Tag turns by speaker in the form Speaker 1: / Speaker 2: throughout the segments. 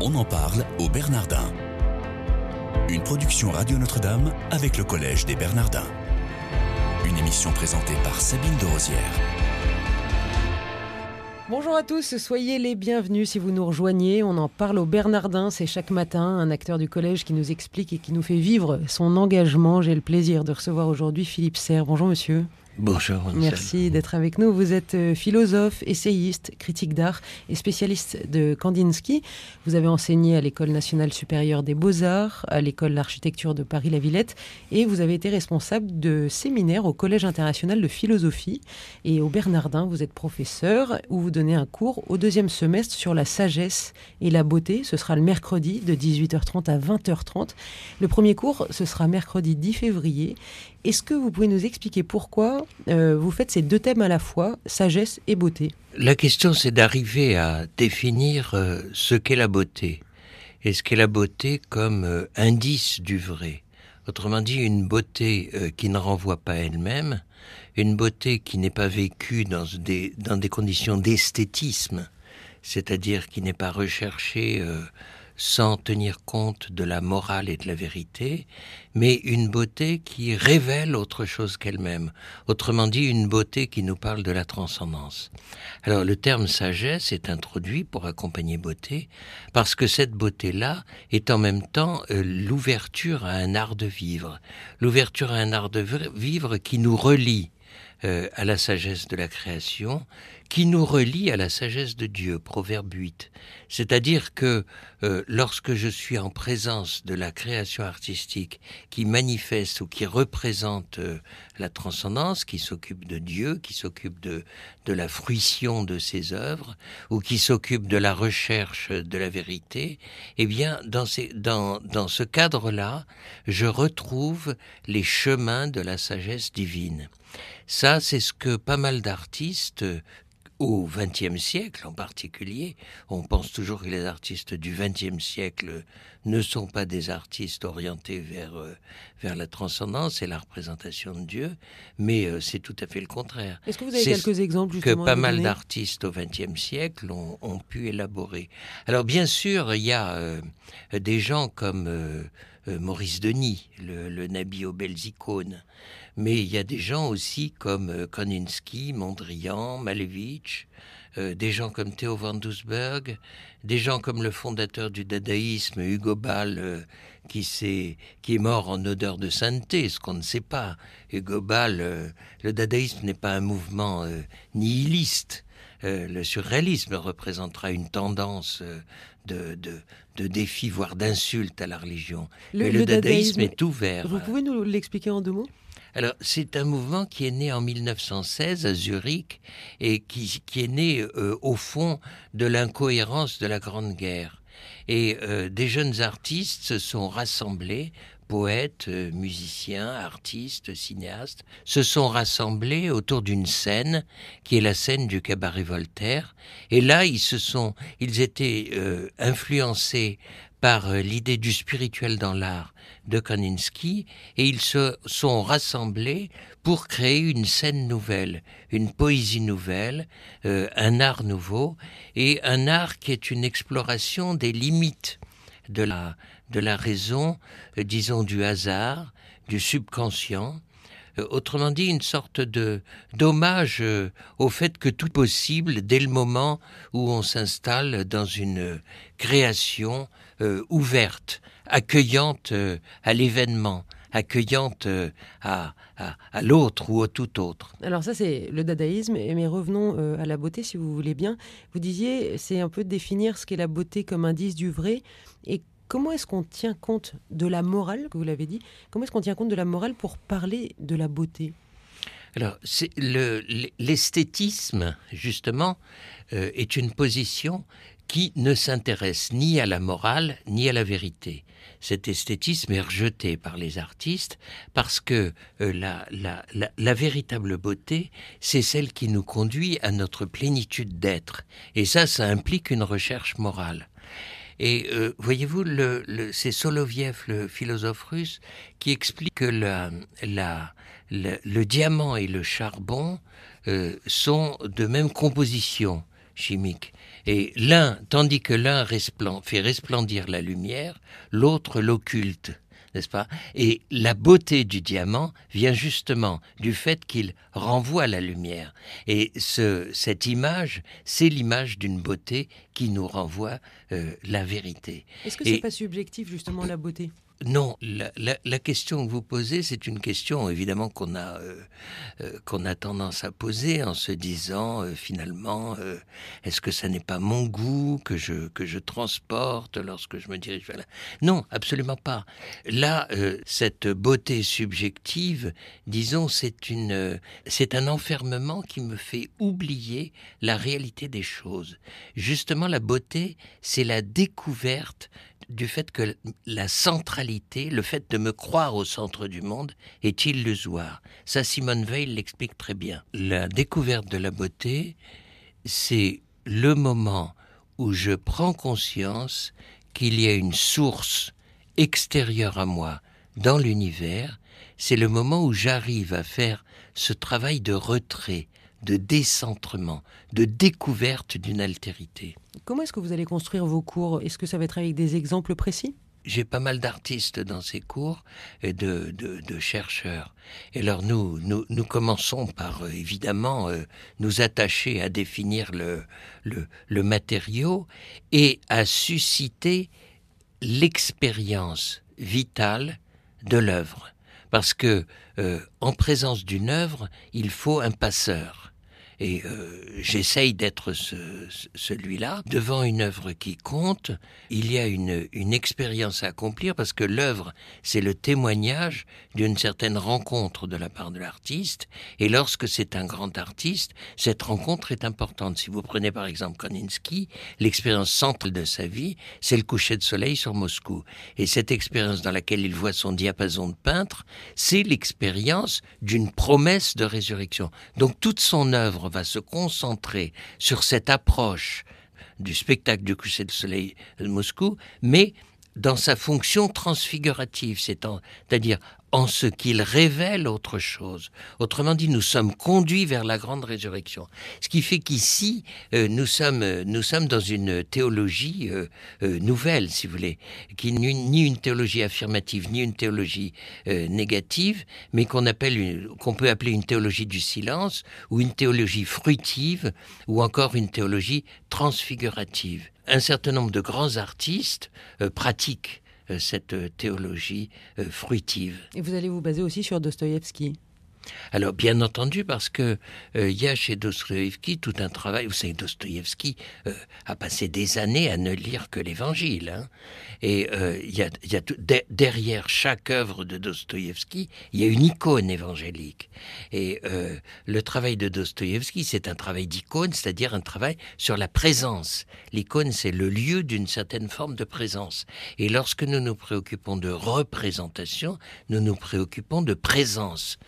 Speaker 1: On en parle au Bernardin. Une production Radio Notre-Dame avec le Collège des Bernardins. Une émission présentée par Sabine de Rosière.
Speaker 2: Bonjour à tous, soyez les bienvenus si vous nous rejoignez. On en parle au Bernardin, c'est chaque matin un acteur du collège qui nous explique et qui nous fait vivre son engagement. J'ai le plaisir de recevoir aujourd'hui Philippe Serre. Bonjour monsieur.
Speaker 3: Bonjour.
Speaker 2: Merci d'être avec nous. Vous êtes euh, philosophe, essayiste, critique d'art et spécialiste de Kandinsky. Vous avez enseigné à l'École nationale supérieure des beaux-arts, à l'École d'architecture de Paris-la-Villette et vous avez été responsable de séminaires au Collège international de philosophie. Et au Bernardin, vous êtes professeur où vous donnez un cours au deuxième semestre sur la sagesse et la beauté. Ce sera le mercredi de 18h30 à 20h30. Le premier cours, ce sera mercredi 10 février est-ce que vous pouvez nous expliquer pourquoi euh, vous faites ces deux thèmes à la fois, sagesse et beauté
Speaker 3: La question, c'est d'arriver à définir euh, ce qu'est la beauté. Et ce qu'est la beauté comme euh, indice du vrai? Autrement dit, une beauté qui ne renvoie pas elle-même, une beauté qui n'est pas vécue dans des, dans des conditions d'esthétisme, c'est-à-dire qui n'est pas recherchée sans tenir compte de la morale et de la vérité, mais une beauté qui révèle autre chose qu'elle-même. Autrement dit, une beauté qui nous parle de la transcendance. Alors le terme sagesse est introduit pour accompagner beauté, parce que cette beauté-là est en même temps euh, l'ouverture à un art de vivre, l'ouverture à un art de vivre qui nous relie euh, à la sagesse de la création, qui nous relie à la sagesse de Dieu, Proverbe 8. C'est-à-dire que euh, lorsque je suis en présence de la création artistique qui manifeste ou qui représente euh, la transcendance, qui s'occupe de Dieu, qui s'occupe de, de la fruition de ses œuvres, ou qui s'occupe de la recherche de la vérité, eh bien, dans, ces, dans, dans ce cadre-là, je retrouve les chemins de la sagesse divine. Ça, c'est ce que pas mal d'artistes au XXe siècle en particulier, on pense toujours que les artistes du XXe siècle ne sont pas des artistes orientés vers, euh, vers la transcendance et la représentation de Dieu, mais euh, c'est tout à fait le contraire.
Speaker 2: Est-ce que vous avez quelques exemples
Speaker 3: justement, que pas mal d'artistes au XXe siècle ont, ont, pu élaborer Alors bien sûr, il y a euh, des gens comme Maurice Denis, le, le Nabi aux belles icônes, mais il y a des gens aussi comme euh, Koninsky, Mondrian, Malevich, euh, des gens comme Theo van Doesburg, des gens comme le fondateur du dadaïsme, Hugo Ball, euh, qui, est, qui est mort en odeur de sainteté, ce qu'on ne sait pas. Hugo Ball, le dadaïsme n'est pas un mouvement nihiliste. le surréalisme représentera une tendance de, de, de défi, voire d'insulte à la religion. Le, Mais le, dadaïsme, est ouvert.
Speaker 2: Vous pouvez nous l'expliquer en deux mots?
Speaker 3: Alors, c'est un mouvement qui est né en 1916 à Zurich et qui, qui est né euh, au fond de l'incohérence de la Grande Guerre. Et euh, des jeunes artistes se sont rassemblés, poètes, euh, musiciens, artistes, cinéastes, se sont rassemblés autour d'une scène qui est la scène du cabaret Voltaire. Et là, ils se sont, ils étaient influencés par l'idée du spirituel dans l'art de Kandinsky et ils se sont rassemblés pour créer une scène nouvelle, une poésie nouvelle, euh, un art nouveau et un art qui est une exploration des limites de la, de la raison, euh, disons du hasard, du subconscient, euh, autrement dit une sorte de d'hommage au fait que tout est possible dès le moment où on s'installe dans une création ouverte accueillante euh, à l'événement, accueillante euh, à, à, l'autre ou au tout autre.
Speaker 2: Alors ça c'est le dadaïsme, mais revenons euh, à la beauté si vous voulez bien. Vous disiez c'est un peu définir ce qu'est la beauté comme indice du vrai et comment est-ce qu'on tient compte de la morale, que vous l'avez dit, comment est-ce qu'on tient compte de la morale pour parler de la beauté?
Speaker 3: Alors, l'esthétisme, justement, est une position qui ne s'intéresse ni à la morale ni à la vérité cet esthétisme est rejeté par les artistes parce que euh, la, la, la, véritable beauté, c'est celle qui nous conduit à notre plénitude d'être. Et ça, ça implique une recherche morale. Et euh, voyez-vous, le, le, c'est Soloviev, le philosophe russe, qui explique que la, la, le diamant et le charbon euh, sont de même composition chimique Et l'un, tandis que l'un fait resplendir la lumière, l'autre l'occulte n'est-ce pas? Et la beauté du diamant vient justement du fait qu'il renvoie la lumière. Et ce, cette image, c'est l'image d'une beauté qui nous renvoie euh, la vérité.
Speaker 2: Est-ce que c'est pas subjectif justement la beauté?
Speaker 3: Non, la, question que vous posez, c'est une question évidemment qu'on a euh, euh, qu'on a tendance à poser en se disant euh, finalement est-ce que ça n'est pas mon goût que je que je transporte lorsque je me dirige vers là Non, absolument pas. Là, cette beauté subjective, disons, c'est une c'est un enfermement qui me fait oublier la réalité des choses. Justement, la beauté, c'est la découverte du fait que la centralité, le fait de me croire au centre du monde, est illusoire. Ça, Simone Veil l'explique très bien. La découverte de la beauté, c'est le moment où je prends conscience qu'il y a une source extérieure à moi dans l'univers, c'est le moment où j'arrive à faire ce travail de retrait, de décentrement, de découverte d'une altérité.
Speaker 2: Comment est-ce que vous allez construire vos cours? Est-ce que ça va être avec des exemples précis?
Speaker 3: J'ai pas mal d'artistes dans ces cours et de, chercheurs. Et alors nous, nous, commençons par euh, évidemment euh, nous attacher à définir le, le, matériau et à susciter l'expérience vitale de l'œuvre. Parce que euh, en présence d'une œuvre, il faut un passeur. Et euh, j'essaye d'être ce, celui-là. Devant une œuvre qui compte, il y a une, expérience à accomplir parce que l'œuvre, c'est le témoignage d'une certaine rencontre de la part de l'artiste. Et lorsque c'est un grand artiste, cette rencontre est importante. Si vous prenez par exemple Koninsky, l'expérience centrale de sa vie, c'est le coucher de soleil sur Moscou. Et cette expérience dans laquelle il voit son diapason de peintre, c'est l'expérience d'une promesse de résurrection. Donc toute son œuvre va se concentrer sur cette approche du spectacle du coucher de soleil de Moscou, mais dans sa fonction transfigurative, c'est-à-dire en ce qu'il révèle autre chose. Autrement dit, nous sommes conduits vers la grande résurrection. Ce qui fait qu'ici, euh, nous sommes euh, nous sommes dans une théologie euh, nouvelle, si vous voulez, qui n'est ni une théologie affirmative ni une théologie négative, mais qu'on qu'on peut appeler une théologie du silence ou une théologie fruitive ou encore une théologie transfigurative. Un certain nombre de grands artistes pratiquent euh, cette euh, théologie euh, fruitive.
Speaker 2: Et vous allez vous baser aussi sur Dostoïevski
Speaker 3: alors, bien entendu, parce que euh, il y a chez Dostoïevski tout un travail. Vous savez, Dostoïevski euh, a passé des années à ne lire que l'Évangile. Hein. et euh, y a derrière chaque œuvre de Dostoïevski, il y a une icône évangélique. Et le travail de Dostoïevski, c'est un travail d'icône, c'est-à-dire un travail sur la présence. L'icône, c'est le lieu d'une certaine forme de présence. Et lorsque nous nous préoccupons de représentation, nous nous préoccupons de présence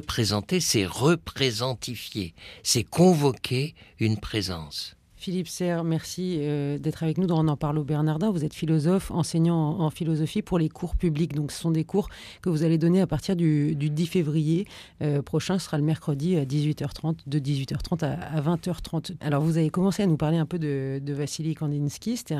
Speaker 3: représenter, c'est représentifier, c'est convoquer une présence.
Speaker 2: Philippe Serre, merci euh, d'être avec nous dans On en parle au Bernardin. Vous êtes philosophe, enseignant en, philosophie pour les cours publics. Donc, ce sont des cours que vous allez donner à partir du, 10 février euh, prochain. Ce sera le mercredi à 18h30, de 18h30 à, 20h30. Alors, vous avez commencé à nous parler un peu de, Vassili Kandinsky. C'était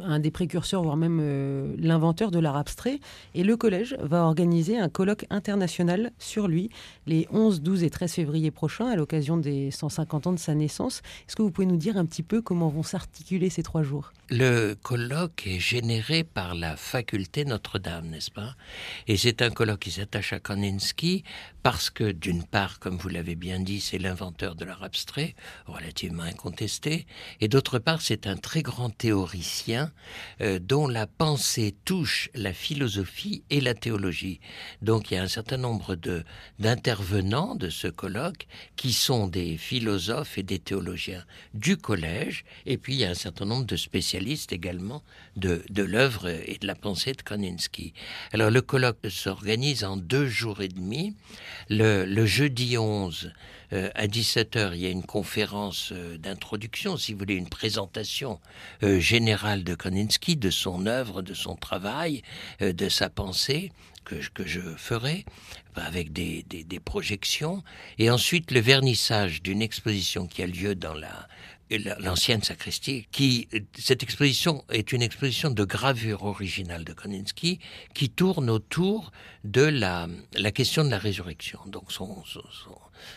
Speaker 2: un, des précurseurs, voire même euh, l'inventeur de l'art abstrait. Et le collège va organiser un colloque international sur lui les 11, 12 et 13 février prochains à l'occasion des 150 ans de sa naissance. Est-ce que vous pouvez nous dire un petit peu comment vont s'articuler ces trois jours.
Speaker 3: Le colloque est généré par la faculté Notre-Dame, n'est-ce pas? Et c'est un colloque qui s'attache à Kandinsky parce que, d'une part, comme vous l'avez bien dit, c'est l'inventeur de l'art abstrait, relativement incontesté, et d'autre part, c'est un très grand théoricien euh, dont la pensée touche la philosophie et la théologie. Donc il y a un certain nombre d'intervenants de ce colloque qui sont des philosophes et des théologiens du collège et puis il y a un certain nombre de spécialistes également de, de l'œuvre et de la pensée de Koninsky. Alors le colloque s'organise en deux jours et demi. Le, jeudi 11, euh, à 17h, il y a une conférence euh, d'introduction, si vous voulez, une présentation euh, générale de Koninsky, de son œuvre, de son travail, de sa pensée. Que, que, je ferai avec des, des, projections et ensuite le vernissage d'une exposition qui a lieu dans la l'ancienne sacristie, qui cette exposition est une exposition de gravure originale de Kandinsky qui tourne autour de la, la question de la résurrection, donc son, son,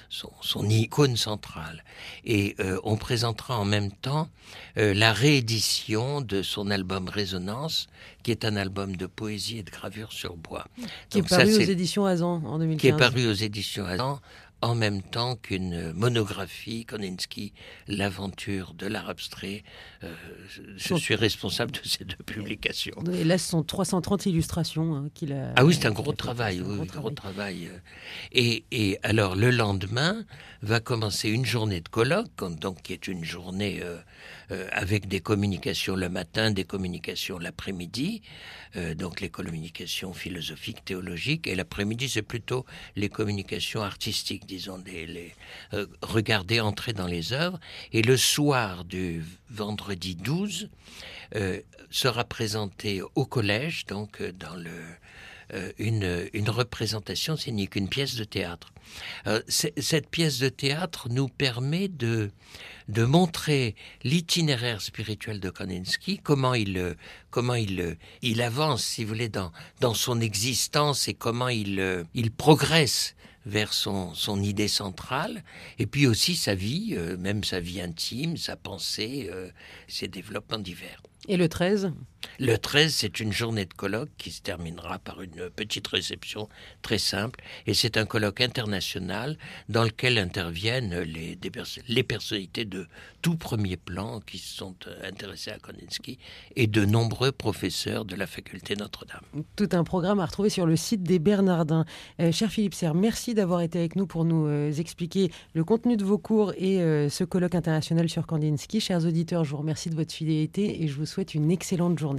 Speaker 3: son, son icône centrale. Et euh, on présentera en même temps euh, la réédition de son album Résonance, qui est un album de poésie et de gravure sur bois.
Speaker 2: Qui est paru aux éditions Azan en 2015.
Speaker 3: Qui est paru aux éditions Azan en même temps qu'une monographie, Koninsky, l'aventure de l'art abstrait. Euh, je suis responsable de ces deux publications.
Speaker 2: Et là, ce sont 330 illustrations hein, qu'il a.
Speaker 3: Ah oui, c'est un gros travail, oui, gros, travail. Et, et, alors, le lendemain va commencer une journée de colloque, donc qui est une journée euh, euh, avec des communications le matin, des communications l'après-midi, euh, donc les communications philosophiques, théologiques, et l'après-midi, c'est plutôt les communications artistiques disons, les, euh, regarder entrer dans les œuvres. Et le soir du vendredi 12 euh, sera présenté au collège, donc dans le une, une, représentation scénique, une pièce de théâtre. cette pièce de théâtre nous permet de, de montrer l'itinéraire spirituel de Kandinsky, comment il, comment il, il avance, si vous voulez, dans, dans son existence et comment il, il progresse vers son, son idée centrale, et puis aussi sa vie, euh, même sa vie intime, sa pensée, euh, ses développements divers.
Speaker 2: Et le 13
Speaker 3: Le 13, c'est une journée de colloque qui se terminera par une petite réception très simple. Et c'est un colloque international dans lequel interviennent les, personnalités de tout premier plan qui se sont euh, intéressés à Koninsky et de nombreux professeurs de la faculté Notre-Dame.
Speaker 2: Tout un programme à retrouver sur le site des Bernardins. Euh, cher Philippe Serre, merci d'avoir été avec nous pour nous euh, expliquer le contenu de vos cours et ce colloque international sur Kandinsky. Chers auditeurs, je vous remercie de votre fidélité et je vous souhaite une excellente journée.